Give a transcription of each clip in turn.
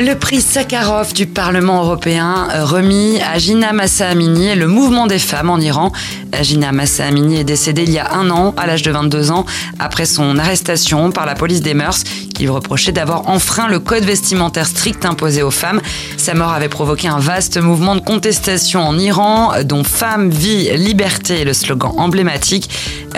Le prix Sakharov du Parlement européen euh, remis à Gina Massa Amini et le mouvement des femmes en Iran. Gina Massa Amini est décédée il y a un an, à l'âge de 22 ans, après son arrestation par la police des mœurs, qui lui reprochait d'avoir enfreint le code vestimentaire strict imposé aux femmes. Sa mort avait provoqué un vaste mouvement de contestation en Iran, dont Femmes, Vie, Liberté est le slogan emblématique.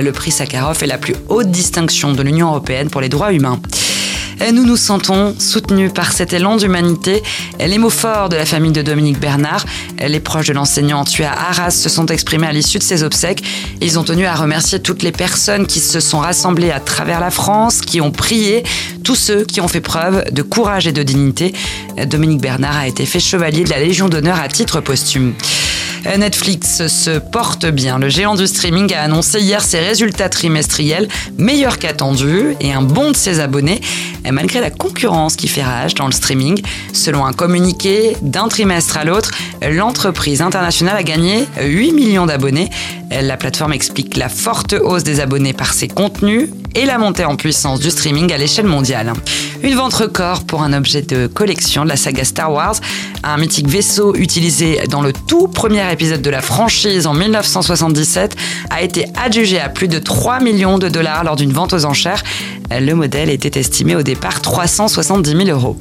Le prix Sakharov est la plus haute distinction de l'Union européenne pour les droits humains. Nous nous sentons soutenus par cet élan d'humanité. Les mots forts de la famille de Dominique Bernard, les proches de l'enseignant tué à Arras se sont exprimés à l'issue de ses obsèques. Ils ont tenu à remercier toutes les personnes qui se sont rassemblées à travers la France, qui ont prié, tous ceux qui ont fait preuve de courage et de dignité. Dominique Bernard a été fait chevalier de la Légion d'honneur à titre posthume. Netflix se porte bien. Le géant du streaming a annoncé hier ses résultats trimestriels meilleurs qu'attendus et un bond de ses abonnés, malgré la concurrence qui fait rage dans le streaming. Selon un communiqué d'un trimestre à l'autre, l'entreprise internationale a gagné 8 millions d'abonnés. La plateforme explique la forte hausse des abonnés par ses contenus et la montée en puissance du streaming à l'échelle mondiale. Une vente record pour un objet de collection de la saga Star Wars, un mythique vaisseau utilisé dans le tout premier épisode de la franchise en 1977 a été adjugé à plus de 3 millions de dollars lors d'une vente aux enchères. Le modèle était estimé au départ 370 000 euros.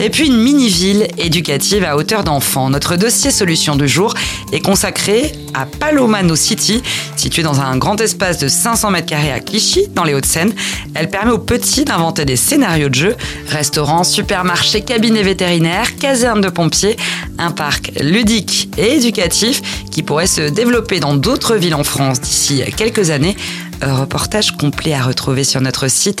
Et puis une mini-ville éducative à hauteur d'enfant. Notre dossier solution du jour est consacré à Palomano City, située dans un grand espace de 500 mètres carrés à Clichy, dans les Hauts-de-Seine. Elle permet aux petits d'inventer des scénarios de jeu, restaurants, supermarchés, cabinets vétérinaires, casernes de pompiers, un parc ludique et éducatif qui pourrait se développer dans d'autres villes en France d'ici quelques années. Reportage complet à retrouver sur notre site